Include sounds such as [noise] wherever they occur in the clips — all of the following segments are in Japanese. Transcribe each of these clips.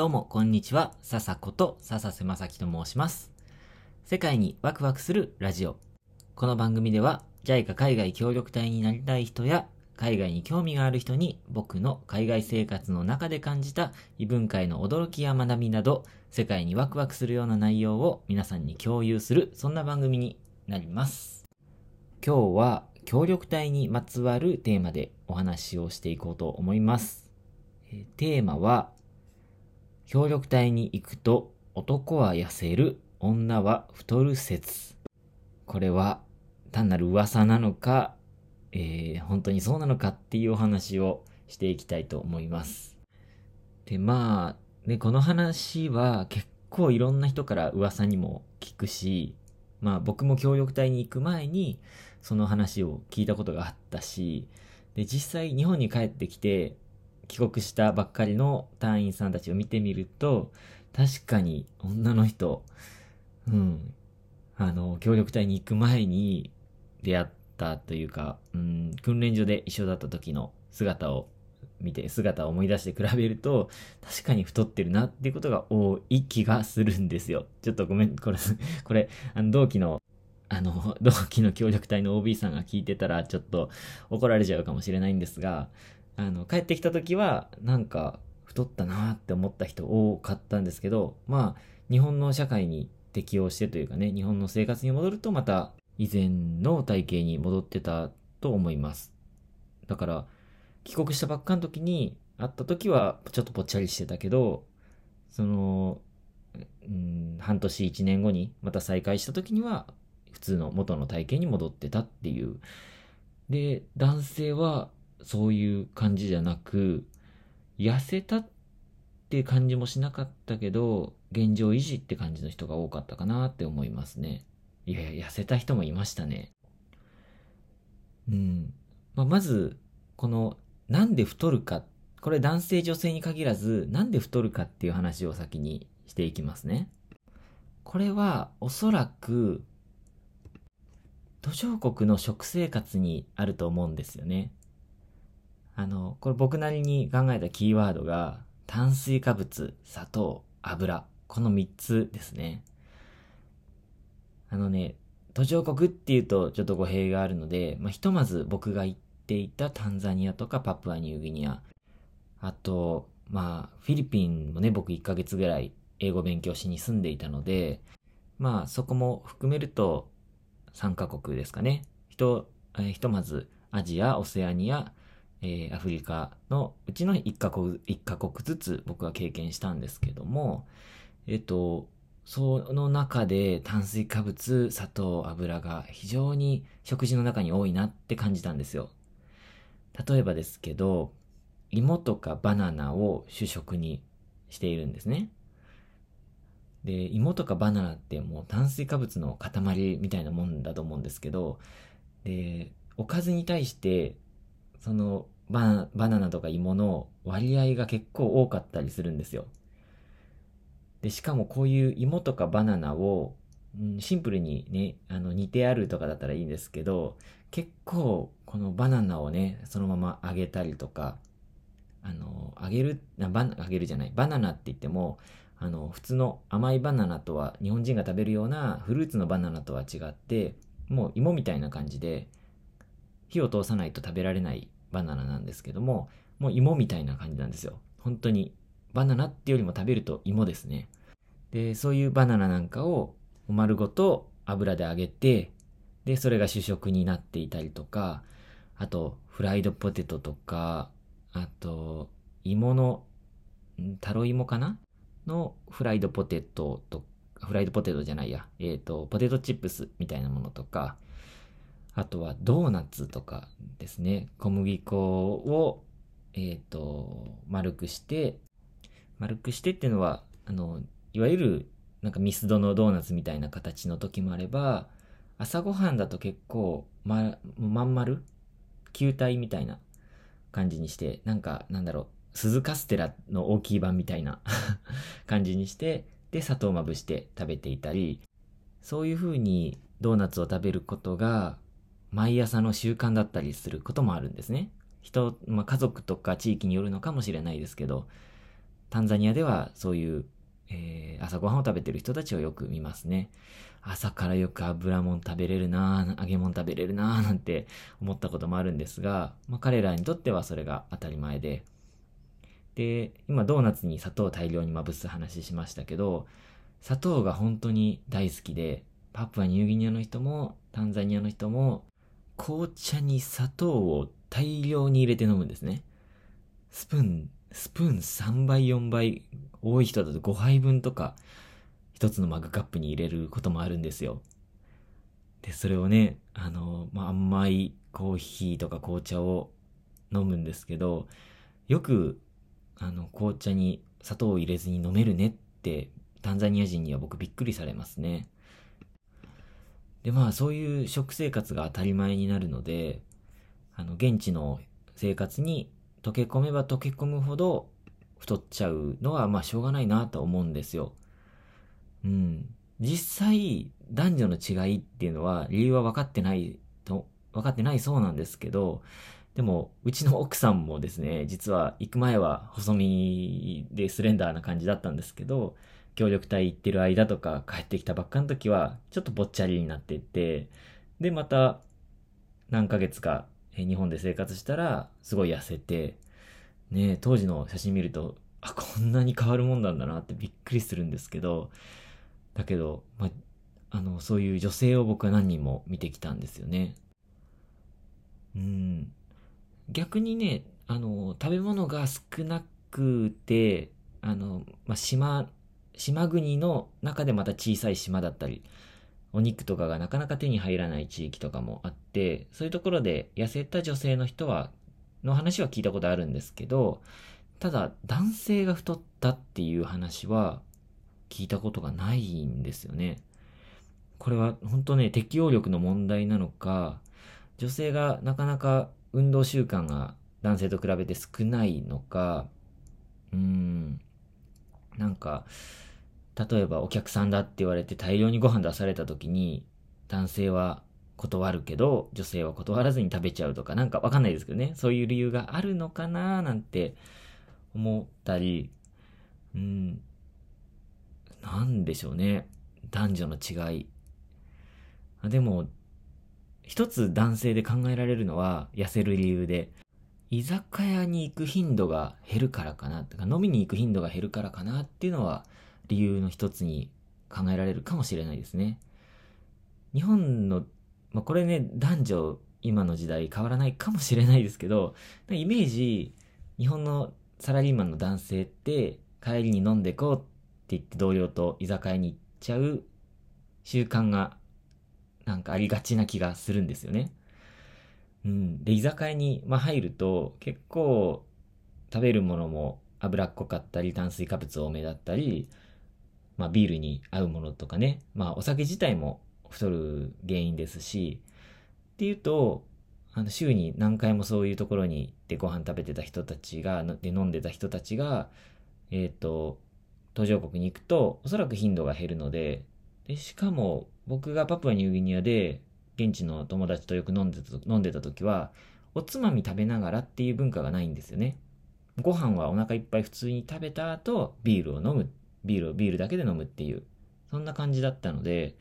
どうも、こんにちは。笹子と笹瀬正樹と申します。世界にワクワクするラジオ。この番組では、JICA 海外協力隊になりたい人や、海外に興味がある人に、僕の海外生活の中で感じた異文化への驚きや学びなど、世界にワクワクするような内容を皆さんに共有する、そんな番組になります。今日は、協力隊にまつわるテーマでお話をしていこうと思います。テーマは、協力隊に行くと男は痩せる、女は太る説。これは単なる噂なのか、えー本当にそうなのかっていうお話をしていきたいと思います。で、まあ、ね、この話は結構いろんな人から噂にも聞くし、まあ僕も協力隊に行く前にその話を聞いたことがあったし、で、実際日本に帰ってきて帰国したばっかりの隊員さんたちを見てみると、確かに女の人、うん、あの、協力隊に行く前に出会ったというか、うん、訓練所で一緒だった時の姿を見て、姿を思い出して比べると、確かに太ってるなっていうことが多い気がするんですよ。ちょっとごめん、これ、これ、あの、同期の、あの、同期の協力隊の OB さんが聞いてたら、ちょっと怒られちゃうかもしれないんですが、あの、帰ってきた時は、なんか、太ったなって思った人多かったんですけど、まあ、日本の社会に適応してというかね、日本の生活に戻るとまた以前の体型に戻ってたと思います。だから、帰国したばっかの時に会った時はちょっとぽっちゃりしてたけど、その、うん、半年一年後にまた再会した時には普通の元の体型に戻ってたっていう。で、男性はそういう感じじゃなく、痩せたって感じもしなかったけど、現状維持って感じの人が多かったかなって思いますね。いやいや、痩せた人もいましたね。うん。まあ、まず、この、なんで太るか、これ男性女性に限らず、なんで太るかっていう話を先にしていきますね。これは、おそらく、途上国の食生活にあると思うんですよね。あの、これ僕なりに考えたキーワードが、炭水化物、砂糖、油。この3つですね。あのね、途上国っていうとちょっと語弊があるので、まあ、ひとまず僕が行っていたタンザニアとかパプアニューギニア、あと、まあ、フィリピンもね、僕1ヶ月ぐらい英語勉強しに住んでいたので、まあ、そこも含めると3カ国ですかね。ひと、えひとまずアジア、オセアニア、えーアフリカのうちの1カ国、一カ国ずつ僕は経験したんですけども、えっと、その中で炭水化物、砂糖、油が非常に食事の中に多いなって感じたんですよ。例えばですけど、芋とかバナナを主食にしているんですね。で、芋とかバナナってもう炭水化物の塊みたいなもんだと思うんですけど、で、おかずに対して、そのバナナとか芋の割合が結構多かったりするんですよ。で、しかもこういう芋とかバナナを、うんシンプルにね、あの、煮てあるとかだったらいいんですけど、結構、このバナナをね、そのまま揚げたりとか、あの、揚げる、あバ、揚げるじゃない、バナナって言っても、あの、普通の甘いバナナとは、日本人が食べるようなフルーツのバナナとは違って、もう芋みたいな感じで、火を通さないと食べられないバナナなんですけども、もう芋みたいな感じなんですよ。本当に。バナナってよりも食べると芋ですね。で、そういうバナナなんかを丸ごと油で揚げて、で、それが主食になっていたりとか、あと、フライドポテトとか、あと、芋の、タロイモかな？のフライドポテトと、フライドポテトじゃないや、えっ、と、ポテトチップスみたいなものとか、あとはドーナツとかですね。小麦粉を、えっ、と、丸くして、丸くしてっていうのは、あの、いわゆる、なんかミスドのドーナツみたいな形の時もあれば、朝ごはんだと結構、ま、まん丸？球体みたいな感じにして、なんか、なんだろう、鈴カステラの大きい版みたいな [laughs] 感じにして、で、砂糖まぶして食べていたり、そういう風にドーナツを食べることが、毎朝の習慣だったりすることもあるんですね。人、まあ、家族とか地域によるのかもしれないですけど、タンザニアではそういう、えー、朝ごはんを食べてる人たちをよく見ますね。朝からよく油もん食べれるな揚げ物食べれるななんて思ったこともあるんですが、まあ、彼らにとってはそれが当たり前で。で、今ドーナツに砂糖を大量にまぶす話しましたけど、砂糖が本当に大好きで、パプアニューギニアの人もタンザニアの人も紅茶に砂糖を大量に入れて飲むんですね。スプーン、スプーン3倍4倍、多い人だと5杯分とか、一つのマグカップに入れることもあるんですよ。で、それをね、あの、まあ、甘いコーヒーとか紅茶を飲むんですけど、よく、あの、紅茶に砂糖を入れずに飲めるねって、タンザニア人には僕びっくりされますね。で、まあ、そういう食生活が当たり前になるので、あの、現地の生活に溶け込めば溶け込むほど太っちゃうのは、まあ、しょうがないなと思うんですよ。うん。実際、男女の違いっていうのは、理由は分かってないと、分かってないそうなんですけど、でも、うちの奥さんもですね、実は行く前は細身でスレンダーな感じだったんですけど、協力隊行ってる間とか帰ってきたばっかの時は、ちょっとぽっちゃりになっていて、で、また何ヶ月か日本で生活したら、すごい痩せて、ね当時の写真見ると、あ、こんなに変わるもんなんだなってびっくりするんですけど、だけど、まあの、そういう女性を僕は何人も見てきたんですよね。うん。逆にね、あの、食べ物が少なくて、あの、まあ、島、島国の中でまた小さい島だったり、お肉とかがなかなか手に入らない地域とかもあって、そういうところで痩せた女性の人は、の話は聞いたことあるんですけど、ただ男性が太ったっていう話は聞いたことがないんですよね。これは本当ね、適応力の問題なのか、女性がなかなか運動習慣が男性と比べて少ないのか、うーん、なんか、例えばお客さんだって言われて大量にご飯出された時に、男性は断るけど、女性は断らずに食べちゃうとか、なんかわかんないですけどね、そういう理由があるのかななんて思ったり、うん、なんでしょうね。男女の違い。でも、一つ男性で考えられるのは痩せる理由で、居酒屋に行く頻度が減るからかな、とか飲みに行く頻度が減るからかなっていうのは理由の一つに考えられるかもしれないですね。日本の、まあ、これね、男女今の時代変わらないかもしれないですけど、イメージ、日本のサラリーマンの男性って帰りに飲んでこうって言って同僚と居酒屋に行っちゃう習慣がなんかありがちな気がするんですよね。うん。で、居酒屋に、まあ、入ると結構食べるものも脂っこかったり炭水化物多めだったり、まあ、ビールに合うものとかね、まあ、お酒自体も太る原因ですし、っていうと、あの週に何回もそういうところに行ってご飯食べてた人たちが、で飲んでた人たちが、えっ、ー、と、途上国に行くと、おそらく頻度が減るので、で、しかも、僕がパプアニューギニアで、現地の友達とよく飲んでた、飲んでた時は、おつまみ食べながらっていう文化がないんですよね。ご飯はお腹いっぱい普通に食べた後、ビールを飲む。ビールをビールだけで飲むっていう、そんな感じだったので、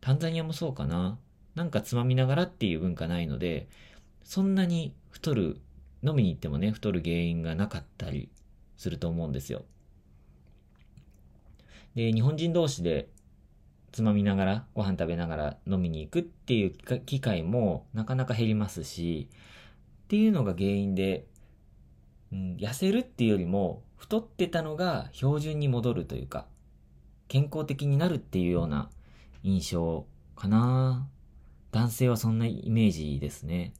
タンザニアもそうかな？なんかつまみながらっていう文化ないので、そんなに太る、飲みに行ってもね、太る原因がなかったりすると思うんですよ。で、日本人同士でつまみながら、ご飯食べながら飲みに行くっていう機会もなかなか減りますし、っていうのが原因で、うん、痩せるっていうよりも、太ってたのが標準に戻るというか、健康的になるっていうような印象かな男性はそんなイメージですね。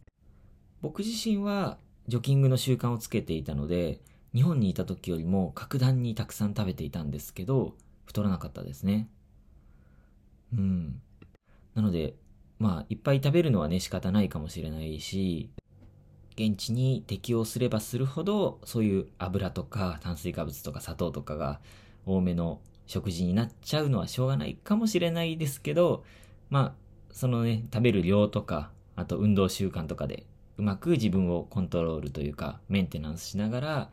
僕自身はジョギングの習慣をつけていたので、日本にいた時よりも格段にたくさん食べていたんですけど、太らなかったですね。うん。なので、まあ、いっぱい食べるのはね、仕方ないかもしれないし、現地に適応すればするほど、そういう油とか炭水化物とか砂糖とかが多めの食事になっちゃうのはしょうがないかもしれないですけど、まあ、そのね、食べる量とか、あと運動習慣とかで、うまく自分をコントロールというか、メンテナンスしながら、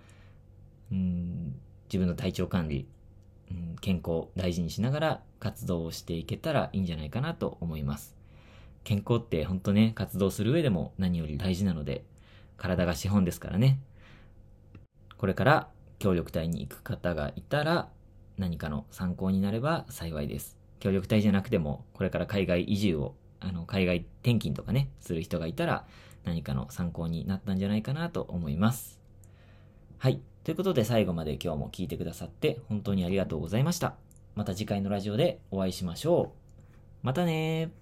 うん、自分の体調管理、うん、健康大事にしながら活動をしていけたらいいんじゃないかなと思います。健康って本当ね、活動する上でも何より大事なので、体が資本ですからね。これから協力隊に行く方がいたら、何かの参考になれば幸いです。協力隊じゃなくても、これから海外移住を、あの、海外転勤とかね、する人がいたら、何かの参考になったんじゃないかなと思います。はい。ということで最後まで今日も聞いてくださって本当にありがとうございました。また次回のラジオでお会いしましょう。またね。